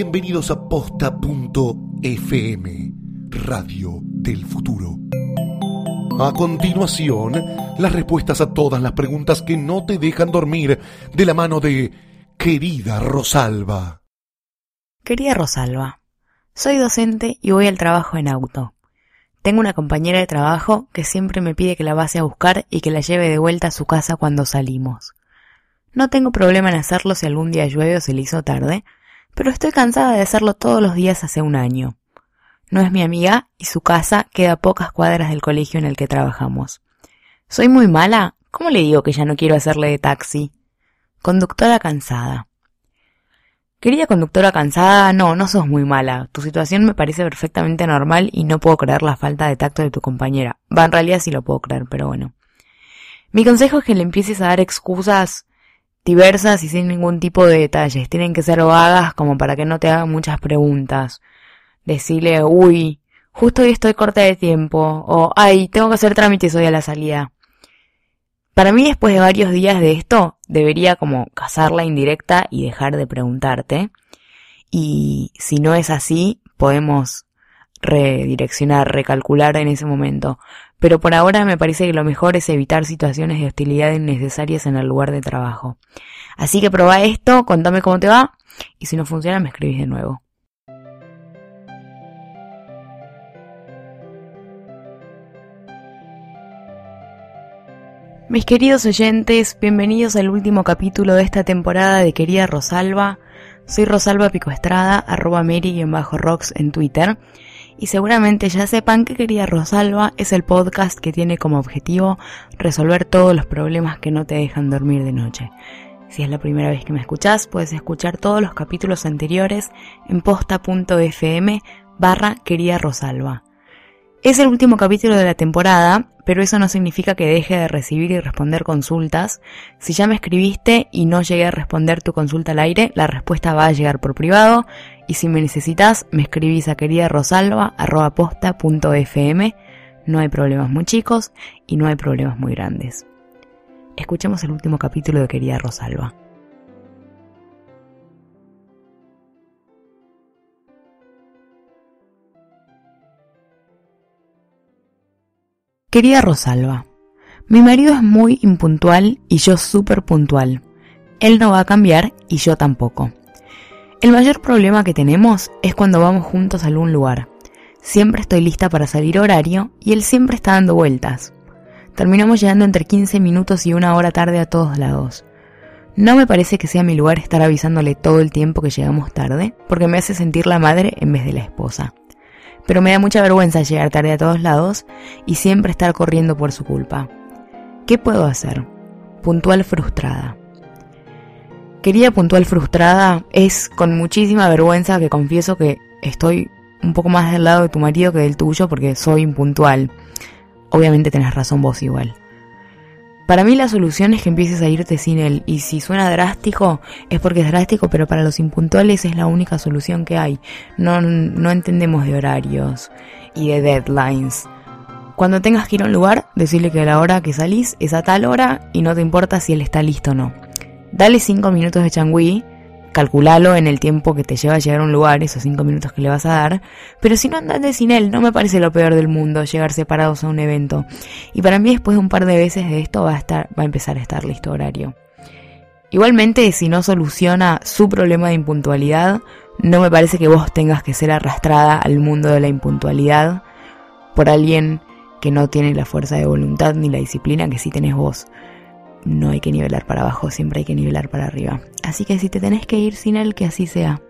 Bienvenidos a posta.fm, Radio del Futuro. A continuación, las respuestas a todas las preguntas que no te dejan dormir de la mano de querida Rosalba. Querida Rosalba, soy docente y voy al trabajo en auto. Tengo una compañera de trabajo que siempre me pide que la pase a buscar y que la lleve de vuelta a su casa cuando salimos. No tengo problema en hacerlo si algún día llueve o se le hizo tarde, pero estoy cansada de hacerlo todos los días hace un año. No es mi amiga y su casa queda a pocas cuadras del colegio en el que trabajamos. ¿Soy muy mala? ¿Cómo le digo que ya no quiero hacerle de taxi? Conductora cansada. Querida conductora cansada, no, no sos muy mala. Tu situación me parece perfectamente normal y no puedo creer la falta de tacto de tu compañera. Va, en realidad sí lo puedo creer, pero bueno. Mi consejo es que le empieces a dar excusas diversas y sin ningún tipo de detalles. Tienen que ser vagas como para que no te hagan muchas preguntas. Decirle, uy, justo hoy estoy corta de tiempo. O, ay, tengo que hacer trámites hoy a la salida. Para mí, después de varios días de esto, debería como cazarla indirecta y dejar de preguntarte. Y si no es así, podemos redireccionar, recalcular en ese momento. Pero por ahora me parece que lo mejor es evitar situaciones de hostilidad innecesarias en el lugar de trabajo. Así que probá esto, contame cómo te va y si no funciona me escribís de nuevo. Mis queridos oyentes, bienvenidos al último capítulo de esta temporada de Querida Rosalba. Soy Rosalba Picoestrada, arroba Mary-Rocks en Twitter y seguramente ya sepan que Querida Rosalba es el podcast que tiene como objetivo resolver todos los problemas que no te dejan dormir de noche. Si es la primera vez que me escuchás, puedes escuchar todos los capítulos anteriores en posta.fm barra Querida Rosalba. Es el último capítulo de la temporada, pero eso no significa que deje de recibir y responder consultas. Si ya me escribiste y no llegué a responder tu consulta al aire, la respuesta va a llegar por privado y si me necesitas me escribís a querida rosalba.posta.fm. No hay problemas muy chicos y no hay problemas muy grandes. Escuchemos el último capítulo de Querida Rosalba. Querida Rosalba, mi marido es muy impuntual y yo súper puntual. Él no va a cambiar y yo tampoco. El mayor problema que tenemos es cuando vamos juntos a algún lugar. Siempre estoy lista para salir horario y él siempre está dando vueltas. Terminamos llegando entre 15 minutos y una hora tarde a todos lados. No me parece que sea mi lugar estar avisándole todo el tiempo que llegamos tarde, porque me hace sentir la madre en vez de la esposa pero me da mucha vergüenza llegar tarde a todos lados y siempre estar corriendo por su culpa. ¿Qué puedo hacer? Puntual frustrada. Querida puntual frustrada, es con muchísima vergüenza que confieso que estoy un poco más del lado de tu marido que del tuyo porque soy impuntual. Obviamente tenés razón vos igual. Para mí la solución es que empieces a irte sin él y si suena drástico es porque es drástico, pero para los impuntuales es la única solución que hay. No, no entendemos de horarios y de deadlines. Cuando tengas que ir a un lugar, decirle que la hora que salís es a tal hora y no te importa si él está listo o no. Dale 5 minutos de changüí calculalo en el tiempo que te lleva a llegar a un lugar, esos cinco minutos que le vas a dar, pero si no andate sin él, no me parece lo peor del mundo llegar separados a un evento. Y para mí después de un par de veces de esto va a estar, va a empezar a estar listo horario. Igualmente, si no soluciona su problema de impuntualidad, no me parece que vos tengas que ser arrastrada al mundo de la impuntualidad por alguien que no tiene la fuerza de voluntad ni la disciplina que sí tenés vos no hay que nivelar para abajo, siempre hay que nivelar para arriba. Así que si te tenés que ir sin él, que así sea.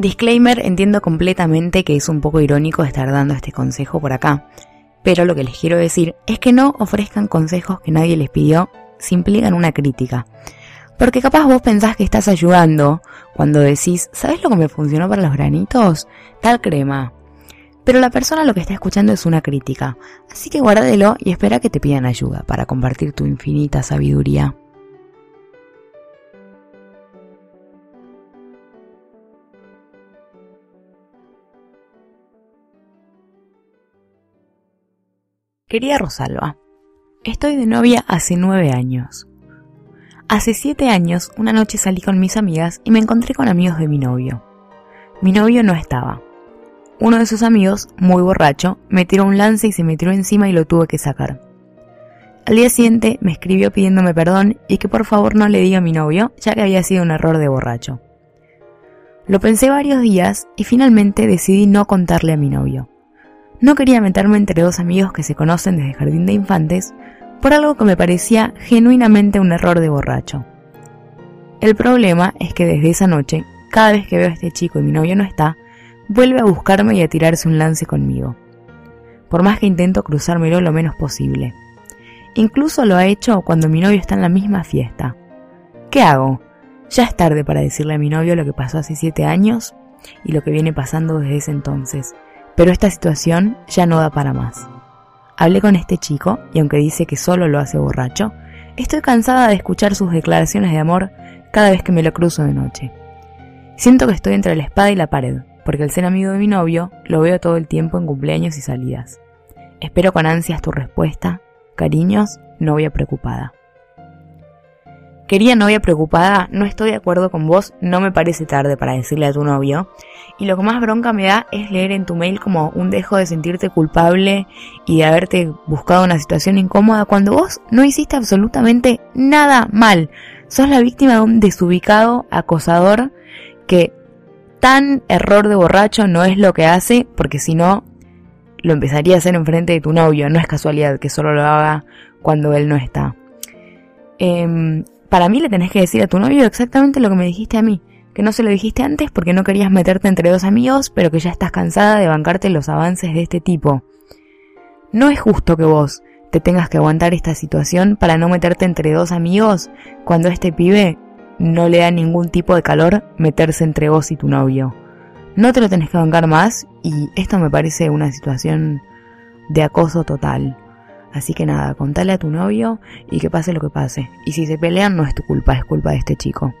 Disclaimer, entiendo completamente que es un poco irónico estar dando este consejo por acá, pero lo que les quiero decir es que no ofrezcan consejos que nadie les pidió si implican una crítica. Porque capaz vos pensás que estás ayudando cuando decís, ¿sabes lo que me funcionó para los granitos? Tal crema. Pero la persona lo que está escuchando es una crítica, así que guárdelo y espera que te pidan ayuda para compartir tu infinita sabiduría. Querida Rosalba, estoy de novia hace nueve años. Hace siete años, una noche salí con mis amigas y me encontré con amigos de mi novio. Mi novio no estaba. Uno de sus amigos, muy borracho, me tiró un lance y se me tiró encima y lo tuve que sacar. Al día siguiente me escribió pidiéndome perdón y que por favor no le diga a mi novio, ya que había sido un error de borracho. Lo pensé varios días y finalmente decidí no contarle a mi novio. No quería meterme entre dos amigos que se conocen desde jardín de infantes por algo que me parecía genuinamente un error de borracho. El problema es que desde esa noche, cada vez que veo a este chico y mi novio no está, vuelve a buscarme y a tirarse un lance conmigo. Por más que intento cruzármelo lo menos posible. Incluso lo ha hecho cuando mi novio está en la misma fiesta. ¿Qué hago? Ya es tarde para decirle a mi novio lo que pasó hace siete años y lo que viene pasando desde ese entonces pero esta situación ya no da para más. Hablé con este chico y aunque dice que solo lo hace borracho, estoy cansada de escuchar sus declaraciones de amor cada vez que me lo cruzo de noche. Siento que estoy entre la espada y la pared, porque al ser amigo de mi novio, lo veo todo el tiempo en cumpleaños y salidas. Espero con ansias tu respuesta. Cariños, novia preocupada. Quería novia preocupada, no estoy de acuerdo con vos, no me parece tarde para decirle a tu novio. Y lo que más bronca me da es leer en tu mail como un dejo de sentirte culpable y de haberte buscado una situación incómoda cuando vos no hiciste absolutamente nada mal. Sos la víctima de un desubicado acosador que tan error de borracho no es lo que hace, porque si no, lo empezaría a hacer enfrente de tu novio. No es casualidad que solo lo haga cuando él no está. Eh, para mí le tenés que decir a tu novio exactamente lo que me dijiste a mí, que no se lo dijiste antes porque no querías meterte entre dos amigos, pero que ya estás cansada de bancarte los avances de este tipo. No es justo que vos te tengas que aguantar esta situación para no meterte entre dos amigos cuando este pibe no le da ningún tipo de calor meterse entre vos y tu novio. No te lo tenés que bancar más y esto me parece una situación de acoso total. Así que nada, contale a tu novio y que pase lo que pase. Y si se pelean no es tu culpa, es culpa de este chico.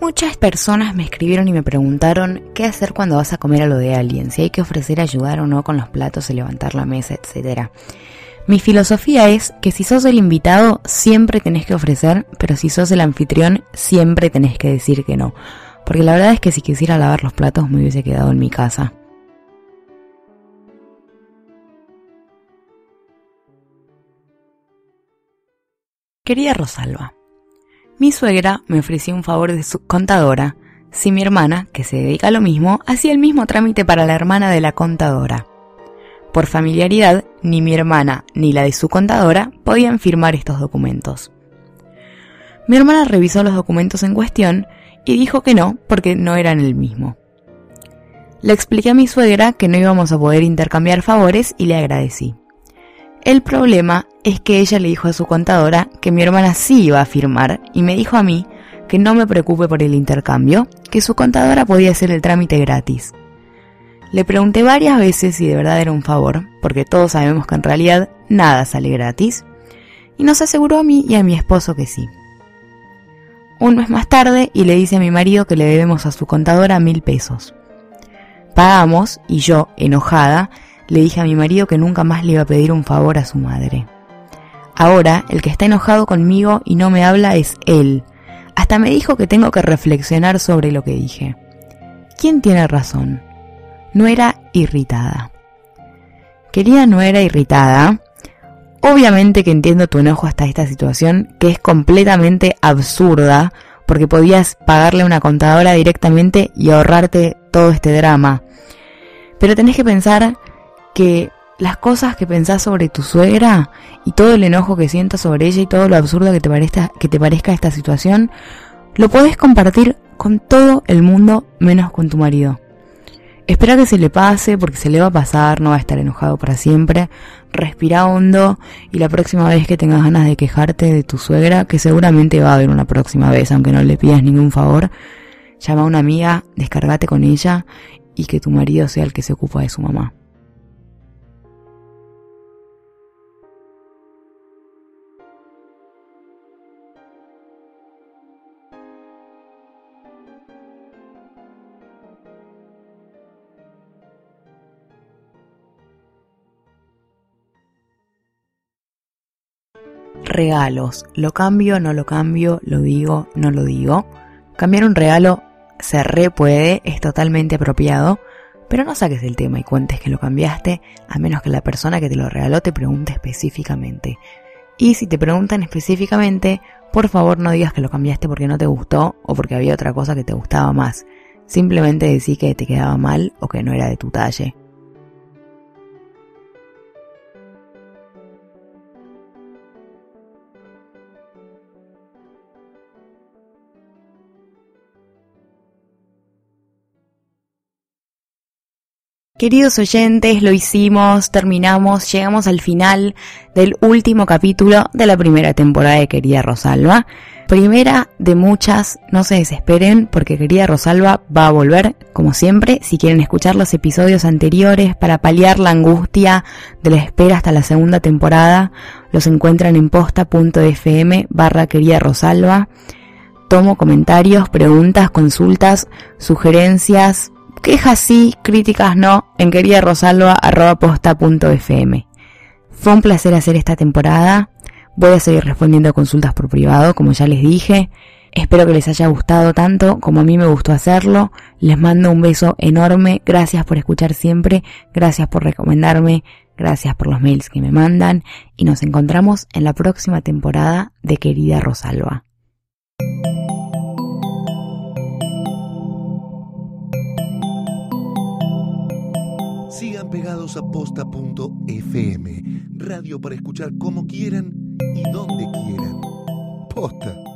Muchas personas me escribieron y me preguntaron qué hacer cuando vas a comer a lo de alguien, si hay que ofrecer ayudar o no con los platos y levantar la mesa, etcétera. Mi filosofía es que si sos el invitado siempre tenés que ofrecer, pero si sos el anfitrión siempre tenés que decir que no. Porque la verdad es que si quisiera lavar los platos me hubiese quedado en mi casa. Querida Rosalba, mi suegra me ofreció un favor de su contadora si mi hermana, que se dedica a lo mismo, hacía el mismo trámite para la hermana de la contadora. Por familiaridad, ni mi hermana ni la de su contadora podían firmar estos documentos. Mi hermana revisó los documentos en cuestión y dijo que no porque no eran el mismo. Le expliqué a mi suegra que no íbamos a poder intercambiar favores y le agradecí. El problema es que ella le dijo a su contadora que mi hermana sí iba a firmar y me dijo a mí que no me preocupe por el intercambio, que su contadora podía hacer el trámite gratis. Le pregunté varias veces si de verdad era un favor, porque todos sabemos que en realidad nada sale gratis, y nos aseguró a mí y a mi esposo que sí. Un mes más tarde y le dice a mi marido que le debemos a su contadora mil pesos. Pagamos y yo, enojada, le dije a mi marido que nunca más le iba a pedir un favor a su madre. Ahora, el que está enojado conmigo y no me habla es él. Hasta me dijo que tengo que reflexionar sobre lo que dije. ¿Quién tiene razón? No era irritada. Quería no era irritada. Obviamente que entiendo tu enojo hasta esta situación, que es completamente absurda, porque podías pagarle a una contadora directamente y ahorrarte todo este drama. Pero tenés que pensar que las cosas que pensás sobre tu suegra y todo el enojo que sientas sobre ella y todo lo absurdo que te, parezca, que te parezca esta situación, lo podés compartir con todo el mundo menos con tu marido. Espera que se le pase porque se le va a pasar, no va a estar enojado para siempre. Respira hondo y la próxima vez que tengas ganas de quejarte de tu suegra, que seguramente va a haber una próxima vez, aunque no le pidas ningún favor, llama a una amiga, descargate con ella y que tu marido sea el que se ocupa de su mamá. Regalos. ¿Lo cambio, no lo cambio? ¿Lo digo, no lo digo? Cambiar un regalo se re puede, es totalmente apropiado, pero no saques el tema y cuentes que lo cambiaste, a menos que la persona que te lo regaló te pregunte específicamente. Y si te preguntan específicamente, por favor no digas que lo cambiaste porque no te gustó o porque había otra cosa que te gustaba más. Simplemente decí que te quedaba mal o que no era de tu talle. Queridos oyentes, lo hicimos, terminamos, llegamos al final del último capítulo de la primera temporada de Querida Rosalba. Primera de muchas, no se desesperen porque Querida Rosalba va a volver, como siempre, si quieren escuchar los episodios anteriores para paliar la angustia de la espera hasta la segunda temporada, los encuentran en posta.fm barra Querida Rosalba. Tomo comentarios, preguntas, consultas, sugerencias, Quejas sí, críticas no, en queridarosalva.posta.fm. Fue un placer hacer esta temporada. Voy a seguir respondiendo a consultas por privado, como ya les dije. Espero que les haya gustado tanto como a mí me gustó hacerlo. Les mando un beso enorme. Gracias por escuchar siempre. Gracias por recomendarme. Gracias por los mails que me mandan. Y nos encontramos en la próxima temporada de Querida Rosalba. Sigan pegados a posta.fm, radio para escuchar como quieran y donde quieran. Posta.